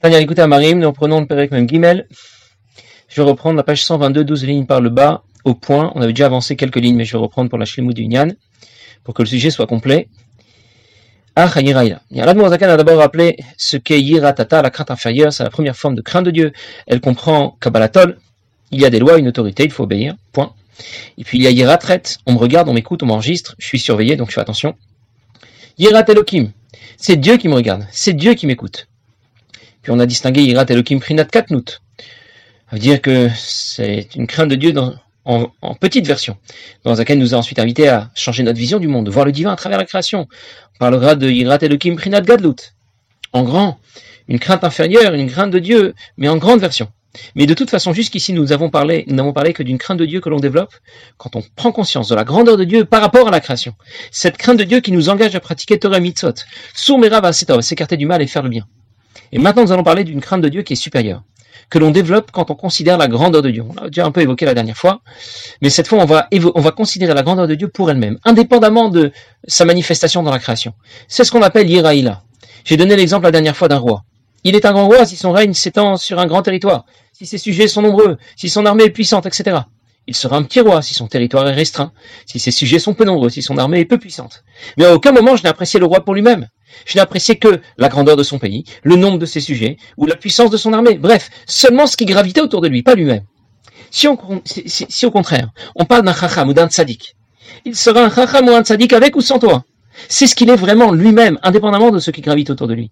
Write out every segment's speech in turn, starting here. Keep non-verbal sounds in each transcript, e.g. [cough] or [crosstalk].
Tania, à Marim, nous reprenons le Pérec même Gimel. Je vais reprendre la page 122, 12 lignes par le bas, au point. On avait déjà avancé quelques lignes, mais je vais reprendre pour la Shlimou du Nyan, pour que le sujet soit complet. Ah, Yiraïla. A d'abord rappelé ce qu'est Yiratata, la crainte inférieure, c'est la première forme de crainte de Dieu. Elle comprend Kabbalatol, il y a des lois, une autorité, il faut obéir, point. Et puis il y a Yiratret, on me regarde, on m'écoute, on m'enregistre, je suis surveillé, donc je fais attention. Yirat Elohim, c'est Dieu qui me regarde, c'est Dieu qui m'écoute. Puis on a distingué Yirat Elohim Prinat Katnut. Ça veut dire que c'est une crainte de Dieu en, petite version, dans laquelle nous a ensuite invité à changer notre vision du monde, de voir le divin à travers la création. On parlera de Yirat Elohim Prinat Gadlut. En grand, une crainte inférieure, une crainte de Dieu, mais en grande version. Mais de toute façon, jusqu'ici, nous n'avons parlé que d'une crainte de Dieu que l'on développe quand on prend conscience de la grandeur de Dieu par rapport à la création. Cette crainte de Dieu qui nous engage à pratiquer Torah Mitzvot. Soumera va s'écarter du mal et faire le bien. Et maintenant, nous allons parler d'une crainte de Dieu qui est supérieure, que l'on développe quand on considère la grandeur de Dieu. On l'a déjà un peu évoqué la dernière fois, mais cette fois, on va, on va considérer la grandeur de Dieu pour elle-même, indépendamment de sa manifestation dans la création. C'est ce qu'on appelle l'Iraïla. J'ai donné l'exemple la dernière fois d'un roi. Il est un grand roi si son règne s'étend sur un grand territoire, si ses sujets sont nombreux, si son armée est puissante, etc. Il sera un petit roi si son territoire est restreint, si ses sujets sont peu nombreux, si son armée est peu puissante. Mais à aucun moment je n'ai apprécié le roi pour lui-même. Je n'ai apprécié que la grandeur de son pays, le nombre de ses sujets, ou la puissance de son armée. Bref, seulement ce qui gravitait autour de lui, pas lui-même. Si, au contraire, on parle d'un chacham ou d'un tzadik, il sera un chacham ou un tzadik avec ou sans toi. C'est ce qu'il est vraiment lui-même, indépendamment de ce qui gravite autour de lui.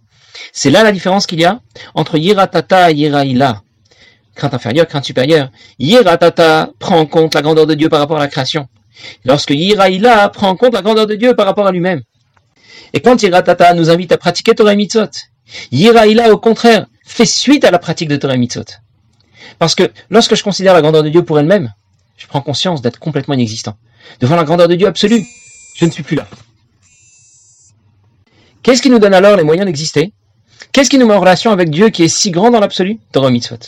C'est là la différence qu'il y a entre yiratata et yiraïla. Crainte inférieure, crainte supérieure. Yiratata prend en compte la grandeur de Dieu par rapport à la création. Lorsque yiraïla prend en compte la grandeur de Dieu par rapport à lui-même. Et quand Yiratata nous invite à pratiquer Torah Mitzot, Yiraïla, au contraire, fait suite à la pratique de Torah Mitzot. Parce que lorsque je considère la grandeur de Dieu pour elle-même, je prends conscience d'être complètement inexistant. Devant la grandeur de Dieu absolue, je ne suis plus là. Qu'est-ce qui nous donne alors les moyens d'exister? Qu'est-ce qui nous met en relation avec Dieu qui est si grand dans l'absolu? Torah Mitzvot.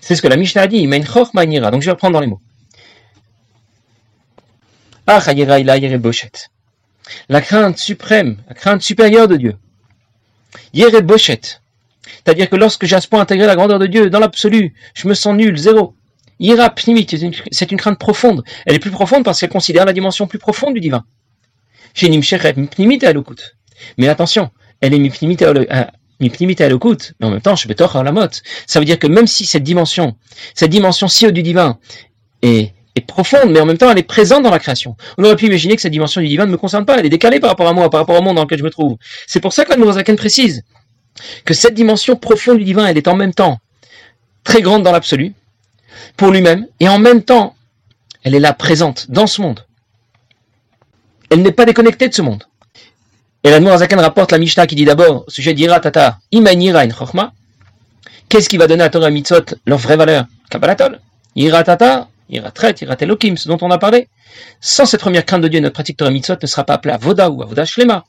C'est ce que la Mishnah a dit, Donc je vais reprendre dans les mots. La crainte suprême, la crainte supérieure de Dieu. Yere Boshet. C'est-à-dire que lorsque j'ai à ce point intégré la grandeur de Dieu dans l'absolu, je me sens nul, zéro. Ira c'est une, crainte profonde. Elle est plus profonde parce qu'elle considère la dimension plus profonde du divin. Mais attention, elle est Mipnimit à l'okut, mais en même temps, je la motte. Ça veut dire que même si cette dimension, cette dimension si haute du divin est est profonde, mais en même temps elle est présente dans la création. On aurait pu imaginer que cette dimension du divin ne me concerne pas, elle est décalée par rapport à moi, par rapport au monde dans lequel je me trouve. C'est pour ça que Zaken précise que cette dimension profonde du divin, elle est en même temps très grande dans l'absolu, pour lui-même, et en même temps, elle est là présente dans ce monde. Elle n'est pas déconnectée de ce monde. Et la Zaken rapporte la Mishnah qui dit d'abord, au sujet d'Ira Tata, Imanira in qu'est-ce qui va donner à Torah Mitzot leur vraie valeur? Kabbalatol. Ira Tata, Iratret, Iratelokim, ce dont on a parlé. Sans cette première crainte de Dieu, notre pratique Torah Mitzvot ne sera pas appelée à Voda ou à Voda Shlema,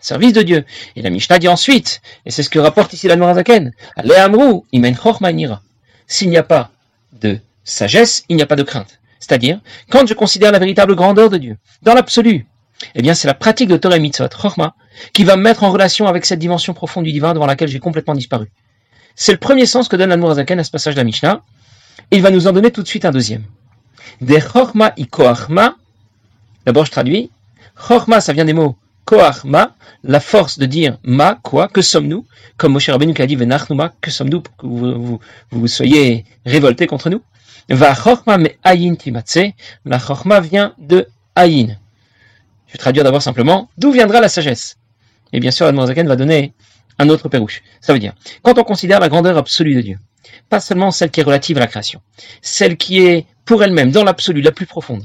service de Dieu. Et la Mishnah dit ensuite, et c'est ce que rapporte ici la Nourazaken, Amrou, Imen S'il n'y a pas de sagesse, il n'y a pas de crainte. C'est-à-dire, quand je considère la véritable grandeur de Dieu, dans l'absolu, eh bien, c'est la pratique de Torah Mitzvot, Chorma, qui va me mettre en relation avec cette dimension profonde du divin devant laquelle j'ai complètement disparu. C'est le premier sens que donne la Nourazaken à ce passage de la Mishnah, il va nous en donner tout de suite un deuxième. Des chorma i koachma. D'abord, je traduis. Chorma, ça vient des mots koachma, la force de dire ma, quoi, que sommes-nous? Comme Moshe Rabbeinu qui a dit venachnuma, que sommes-nous pour que vous, soyez révoltés contre nous? Va chorma me ayin timatse. La chorma vient de ayin. Je vais traduire d'abord simplement d'où viendra la sagesse? Et bien sûr, Admorazaken va donner un autre pérouche. Ça veut dire, quand on considère la grandeur absolue de Dieu, pas seulement celle qui est relative à la création, celle qui est pour elle-même, dans l'absolu, la plus profonde,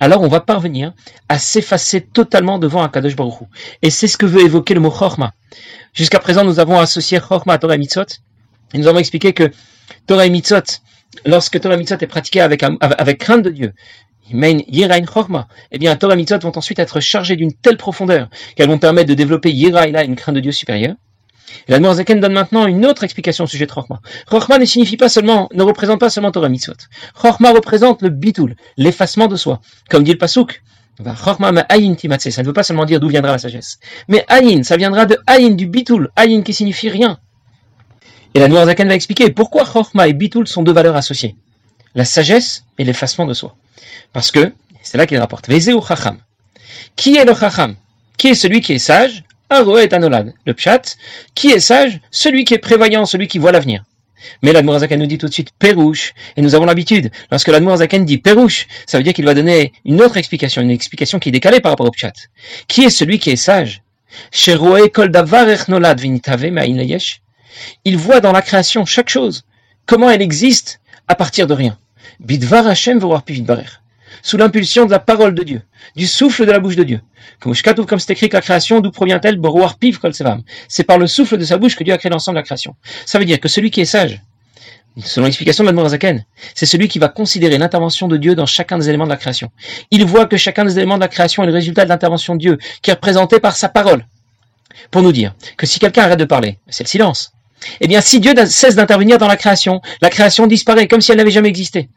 alors on va parvenir à s'effacer totalement devant un Kadosh Baruch Et c'est ce que veut évoquer le mot Chorma. Jusqu'à présent, nous avons associé Chorma à Torah et Mitzot, et nous avons expliqué que Torah et Mitzot, lorsque Torah et Mitzot est pratiqué avec, avec crainte de Dieu, eh bien, Torah et Mitzot vont ensuite être chargés d'une telle profondeur qu'elles vont permettre de développer Yiraïla, une crainte de Dieu supérieure. La Zaken donne maintenant une autre explication au sujet de Chochma. Chochma ne signifie pas seulement, ne représente pas seulement Torah Mitzvot. Chochma représente le bitul, l'effacement de soi. Comme dit le Pasuk, Chochma ma ayin timatse, ça ne veut pas seulement dire d'où viendra la sagesse. Mais ayin, ça viendra de ayin, du bitul, ayin qui signifie rien. Et la Zaken va expliquer pourquoi Chorma et Bitul sont deux valeurs associées. La sagesse et l'effacement de soi. Parce que, c'est là qu'il rapporte, ou Chacham. Qui est le Chacham? Qui est celui qui est sage? Aroe Anolad. Le Pshat. Qui est sage Celui qui est prévoyant, celui qui voit l'avenir. Mais l'Admorazaken nous dit tout de suite Pérouche, et nous avons l'habitude, lorsque l'Admorazaken dit Pérouche, ça veut dire qu'il va donner une autre explication, une explication qui est décalée par rapport au Pshat. Qui est celui qui est sage? Il voit dans la création chaque chose, comment elle existe à partir de rien. Bidvar Hashem sous l'impulsion de la parole de Dieu, du souffle de la bouche de Dieu. Comme c'est écrit que la création, d'où provient-elle? C'est par le souffle de sa bouche que Dieu a créé l'ensemble de la création. Ça veut dire que celui qui est sage, selon l'explication de Zaken, c'est celui qui va considérer l'intervention de Dieu dans chacun des éléments de la création. Il voit que chacun des éléments de la création est le résultat de l'intervention de Dieu, qui est représenté par sa parole. Pour nous dire que si quelqu'un arrête de parler, c'est le silence. Eh bien, si Dieu cesse d'intervenir dans la création, la création disparaît comme si elle n'avait jamais existé.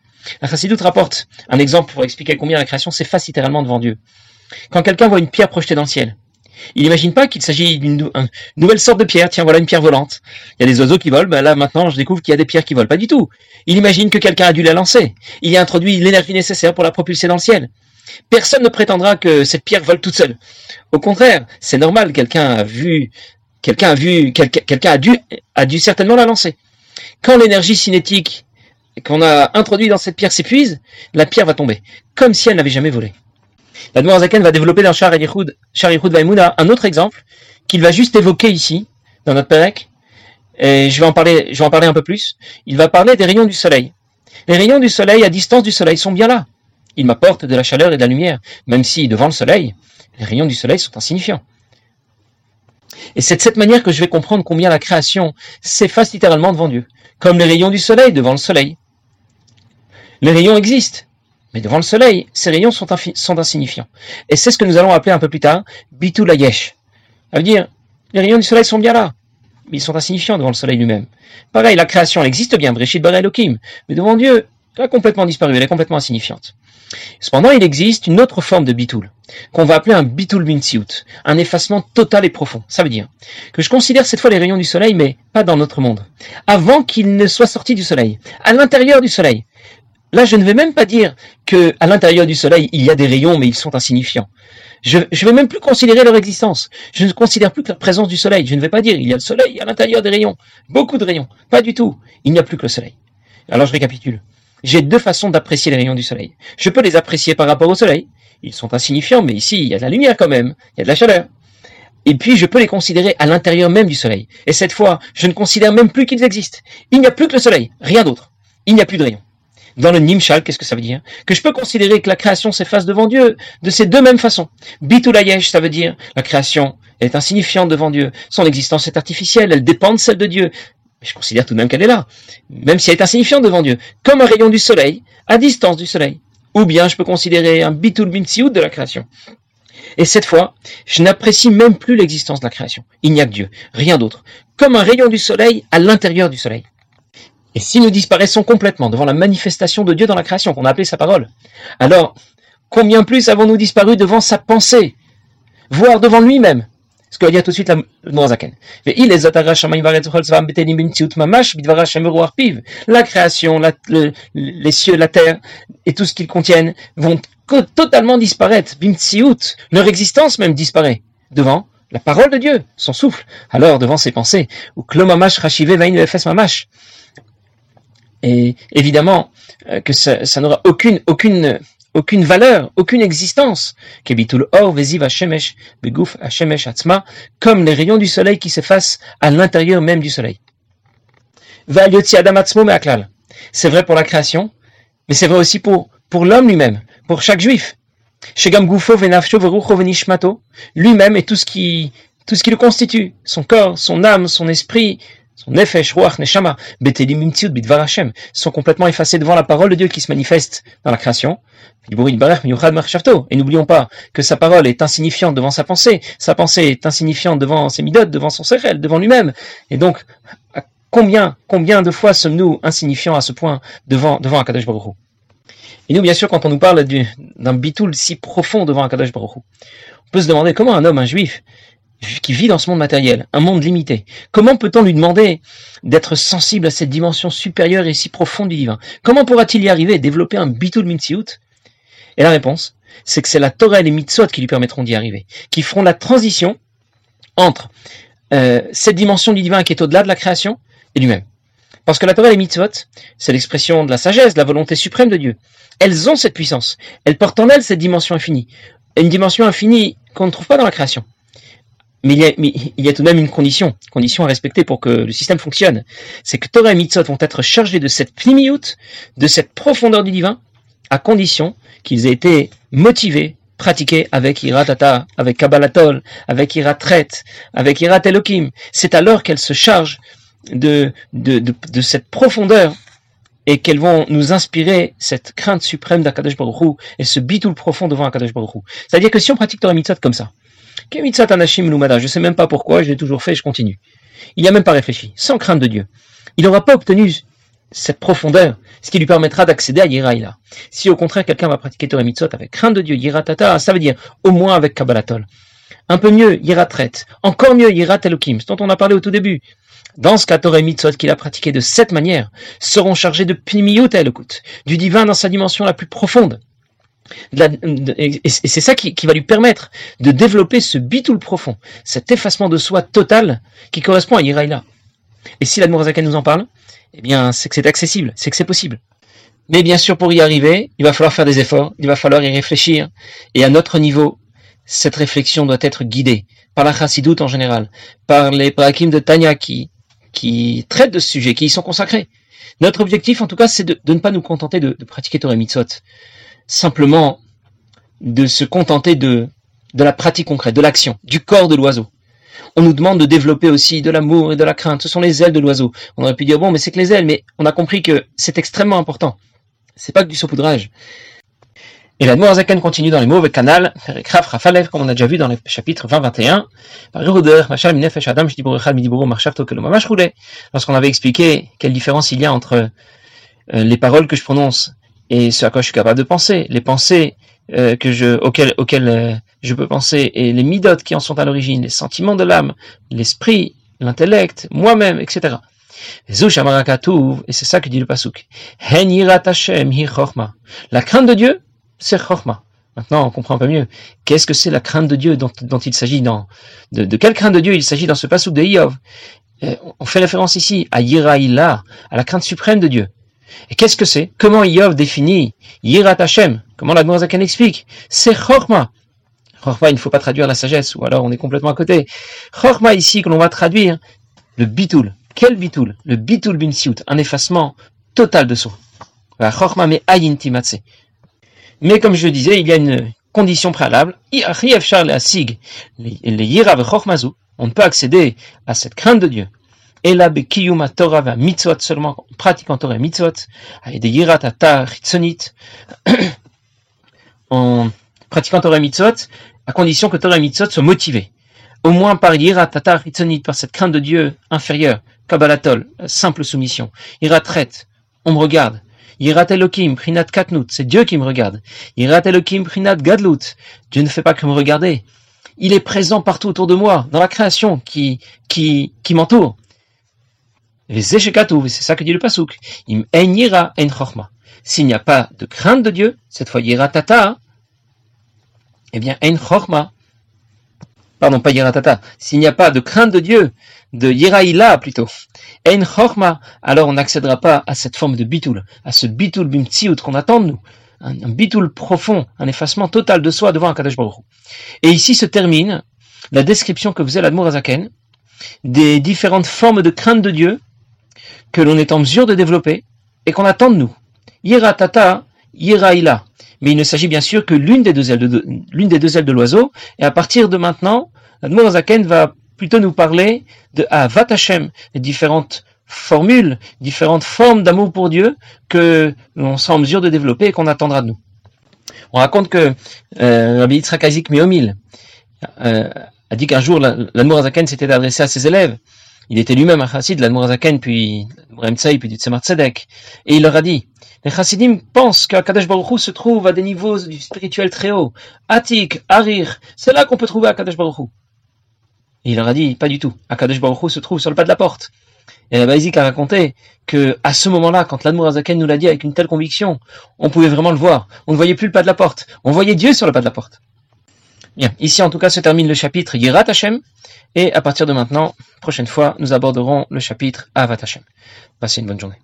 La Chassidoute rapporte un exemple pour expliquer combien la création s'efface littéralement devant Dieu. Quand quelqu'un voit une pierre projetée dans le ciel, il n'imagine pas qu'il s'agit d'une nouvelle sorte de pierre. Tiens, voilà une pierre volante. Il y a des oiseaux qui volent. Ben là, maintenant, je découvre qu'il y a des pierres qui volent. Pas du tout. Il imagine que quelqu'un a dû la lancer. Il y a introduit l'énergie nécessaire pour la propulser dans le ciel. Personne ne prétendra que cette pierre vole toute seule. Au contraire, c'est normal. Quelqu'un a vu, quelqu'un a vu, quelqu'un a dû, a dû certainement la lancer. Quand l'énergie cinétique qu'on a introduite dans cette pierre s'épuise, la pierre va tomber, comme si elle n'avait jamais volé. La Zaken va développer dans Shar Yichud Vaimuna un autre exemple qu'il va juste évoquer ici, dans notre Perek, et je vais je vais en parler un peu plus. Il va parler des rayons du soleil. Les rayons du soleil à distance du soleil sont bien là. Ils m'apportent de la chaleur et de la lumière, même si devant le soleil, les rayons du soleil sont insignifiants. Et c'est de cette manière que je vais comprendre combien la création s'efface littéralement devant Dieu, comme les rayons du soleil devant le soleil. Les rayons existent, mais devant le soleil, ces rayons sont, insignifiants. Et c'est ce que nous allons appeler un peu plus tard Bitul Ayesh. Ça veut dire, les rayons du soleil sont bien là, mais ils sont insignifiants devant le soleil lui-même. Pareil, la création, elle existe bien, Breshit Bar Elohim, mais devant Dieu, elle a complètement disparu, elle est complètement insignifiante. Cependant, il existe une autre forme de bitul, qu'on va appeler un bitul mintsiut, un effacement total et profond. Ça veut dire que je considère cette fois les rayons du soleil, mais pas dans notre monde. Avant qu'ils ne soient sortis du soleil, à l'intérieur du soleil. Là, je ne vais même pas dire que à l'intérieur du soleil, il y a des rayons, mais ils sont insignifiants. Je ne vais même plus considérer leur existence. Je ne considère plus que la présence du soleil. Je ne vais pas dire il y a le soleil à l'intérieur des rayons. Beaucoup de rayons. Pas du tout. Il n'y a plus que le soleil. Alors je récapitule. J'ai deux façons d'apprécier les rayons du soleil. Je peux les apprécier par rapport au soleil. Ils sont insignifiants, mais ici, il y a de la lumière quand même. Il y a de la chaleur. Et puis, je peux les considérer à l'intérieur même du soleil. Et cette fois, je ne considère même plus qu'ils existent. Il n'y a plus que le soleil. Rien d'autre. Il n'y a plus de rayons. Dans le Nimshal, qu'est-ce que ça veut dire Que je peux considérer que la création s'efface devant Dieu de ces deux mêmes façons. Bitulayesh, ça veut dire la création est insignifiante devant Dieu. Son existence est artificielle, elle dépend de celle de Dieu. Mais je considère tout de même qu'elle est là, même si elle est insignifiante devant Dieu, comme un rayon du soleil, à distance du soleil. Ou bien je peux considérer un bitul bintsiut de la création. Et cette fois, je n'apprécie même plus l'existence de la création. Il n'y a que Dieu, rien d'autre. Comme un rayon du soleil à l'intérieur du soleil. Et si nous disparaissons complètement devant la manifestation de Dieu dans la création, qu'on a appelée sa parole, alors combien plus avons-nous disparu devant sa pensée, voire devant lui-même? Ce que va dire tout de suite le Morazaken. La création, la, les cieux, la terre et tout ce qu'ils contiennent vont totalement disparaître. Bimtsiut, leur existence même disparaît devant la parole de Dieu, son souffle. Alors devant ses pensées, ou klomamash rachive mamash. Et évidemment euh, que ça, ça n'aura aucune aucune aucune valeur, aucune existence. or comme les rayons du soleil qui s'effacent à l'intérieur même du soleil. C'est vrai pour la création, mais c'est vrai aussi pour, pour l'homme lui-même, pour chaque juif. Lui-même et tout ce qui, tout ce qui le constitue, son corps, son âme, son esprit, son nefesh, ruach, neshama, betelim bidvar Hashem, sont complètement effacés devant la parole de Dieu qui se manifeste dans la création. Et n'oublions pas que sa parole est insignifiante devant sa pensée, sa pensée est insignifiante devant ses midotes, devant son sechel, devant lui-même. Et donc, combien, combien de fois sommes-nous insignifiants à ce point devant, devant Akadosh Baruch Et nous, bien sûr, quand on nous parle d'un bitoul si profond devant Akadosh Baruch on peut se demander comment un homme, un juif, qui vit dans ce monde matériel, un monde limité. Comment peut-on lui demander d'être sensible à cette dimension supérieure et si profonde du divin? Comment pourra-t-il y arriver, développer un bitul mitziout Et la réponse, c'est que c'est la Torah et les mitzvot qui lui permettront d'y arriver, qui feront la transition entre euh, cette dimension du divin qui est au-delà de la création et lui-même. Parce que la Torah et les mitzvot, c'est l'expression de la sagesse, de la volonté suprême de Dieu. Elles ont cette puissance. Elles portent en elles cette dimension infinie. Une dimension infinie qu'on ne trouve pas dans la création. Mais il, y a, tout de même une condition, condition à respecter pour que le système fonctionne. C'est que Torah et Mitzvot vont être chargés de cette pnimiout, de cette profondeur du divin, à condition qu'ils aient été motivés, pratiqués avec Iratata, avec Kabbalatol, avec Iratret, avec Irat Elohim. C'est alors qu'elles se chargent de, de, de, cette profondeur et qu'elles vont nous inspirer cette crainte suprême d'Akadosh Baruch et ce bitul profond devant Akadosh Baruch C'est-à-dire que si on pratique Torah Mitzvot comme ça, je sais même pas pourquoi, je l'ai toujours fait, je continue. Il n'a même pas réfléchi, sans crainte de Dieu. Il n'aura pas obtenu cette profondeur, ce qui lui permettra d'accéder à Yiraïla. Si au contraire quelqu'un va pratiquer Torah Mitzvot avec crainte de Dieu, Yiratata, ça veut dire au moins avec Kabbalatol. Un peu mieux, Yiratret. Encore mieux, Yirat Elohim, dont on a parlé au tout début. Dans ce cas, Torah Mitzvot qu'il a pratiqué de cette manière seront chargés de Pnimiyut Elokut, du divin dans sa dimension la plus profonde et c'est ça qui, va lui permettre de développer ce bitoul profond, cet effacement de soi total qui correspond à Yiraïla. Et si l'Admorazaka nous en parle, eh bien, c'est que c'est accessible, c'est que c'est possible. Mais bien sûr, pour y arriver, il va falloir faire des efforts, il va falloir y réfléchir. Et à notre niveau, cette réflexion doit être guidée par la chassidoute en général, par les prakim de Tanya qui, traitent de ce sujet, qui y sont consacrés. Notre objectif, en tout cas, c'est de, ne pas nous contenter de, pratiquer Torah Mitzvot, simplement de se contenter de, de la pratique concrète, de l'action, du corps de l'oiseau. On nous demande de développer aussi de l'amour et de la crainte. Ce sont les ailes de l'oiseau. On aurait pu dire, bon, mais c'est que les ailes, mais on a compris que c'est extrêmement important. C'est pas que du saupoudrage. Et la Zaken continue dans les mauvais canal, comme on a déjà vu dans le chapitre 20-21. Lorsqu'on avait expliqué quelle différence il y a entre euh, les paroles que je prononce et ce à quoi je suis capable de penser, les pensées euh, auxquelles, euh, je peux penser et les midotes qui en sont à l'origine, les sentiments de l'âme, l'esprit, l'intellect, moi-même, etc. Et c'est ça que dit le pasuk. La crainte de Dieu, c'est chorma. Maintenant, on comprend un peu mieux. Qu'est-ce que c'est la crainte de Dieu dont, il s'agit dans, de, de, quelle crainte de Dieu il s'agit dans ce pasuk de Iov? Euh, on fait référence ici à Yiraïla, à la crainte suprême de Dieu. Et qu'est-ce que c'est? Comment Iov définit Yirat Hashem? Comment la Zaken explique? C'est Chorma. Chorma, il ne faut pas traduire la sagesse, ou alors on est complètement à côté. Chorma ici, que l'on va traduire le bitul. Quel bitul Le bitul bin un effacement total de soi. Chorma me Mais comme je le disais, il y a une condition préalable. On ne peut accéder à cette crainte de Dieu et la bekiyuma Torah va mitzvot seulement en pratiquant Torah et mitzvot, avec des yirat atar [clears throat] en pratiquant Torah et mitzvot, à condition que Torah et mitzvot soient motivés. Au moins par yirat atar par cette crainte de Dieu inférieure, kabbalatol, simple soumission. Yirat ret, on me regarde. Yirat Elohim, prinat katnut, c'est Dieu qui me regarde. Yirat Elohim, prinat gadlut, Dieu ne fait pas que me regarder. Il est présent partout autour de moi, dans la création qui, qui, qui m'entoure. C'est ça que dit le Pasuk. Im en en S'il n'y a pas de crainte de Dieu, cette fois yira tata, eh bien en chorma. Pardon, pas yira tata. S'il n'y a pas de crainte de Dieu, de yiraïla plutôt, en chorma, alors on n'accédera pas à cette forme de bitul, à ce bitul bimtsiout qu'on attend de nous. Un, bitul profond, un effacement total de soi devant un Kadosh Baruch Et ici se termine la description que faisait l'Admour Azaken des différentes formes de crainte de Dieu que l'on est en mesure de développer et qu'on attend de nous. Yera tata, yera Mais il ne s'agit bien sûr que l'une des deux ailes de, l'oiseau. Et à partir de maintenant, Zaken va plutôt nous parler de Avat Hashem, les différentes formules, différentes formes d'amour pour Dieu que l'on sera en mesure de développer et qu'on attendra de nous. On raconte que euh, Rabbi Yitzhak Miomil euh, a dit qu'un jour l'amour Zaken s'était adressé à ses élèves il était lui-même un chassid de l'Admorazaken, puis Remtsai, puis du Tzemar Tzedek. Et il leur a dit, les chassidim pensent qu'Akadosh Baruch Hu se trouve à des niveaux du spirituel très haut. Atik, Harir, c'est là qu'on peut trouver Akadosh Baruch Et il leur a dit, pas du tout. Akadosh Baruchhu se trouve sur le pas de la porte. Et la Baïzik a raconté que à ce moment-là, quand l'Admorazaken nous l'a dit avec une telle conviction, on pouvait vraiment le voir. On ne voyait plus le pas de la porte. On voyait Dieu sur le pas de la porte. Bien, ici en tout cas se termine le chapitre Yirat Hashem, et à partir de maintenant, prochaine fois, nous aborderons le chapitre Avat Hashem. Passez une bonne journée.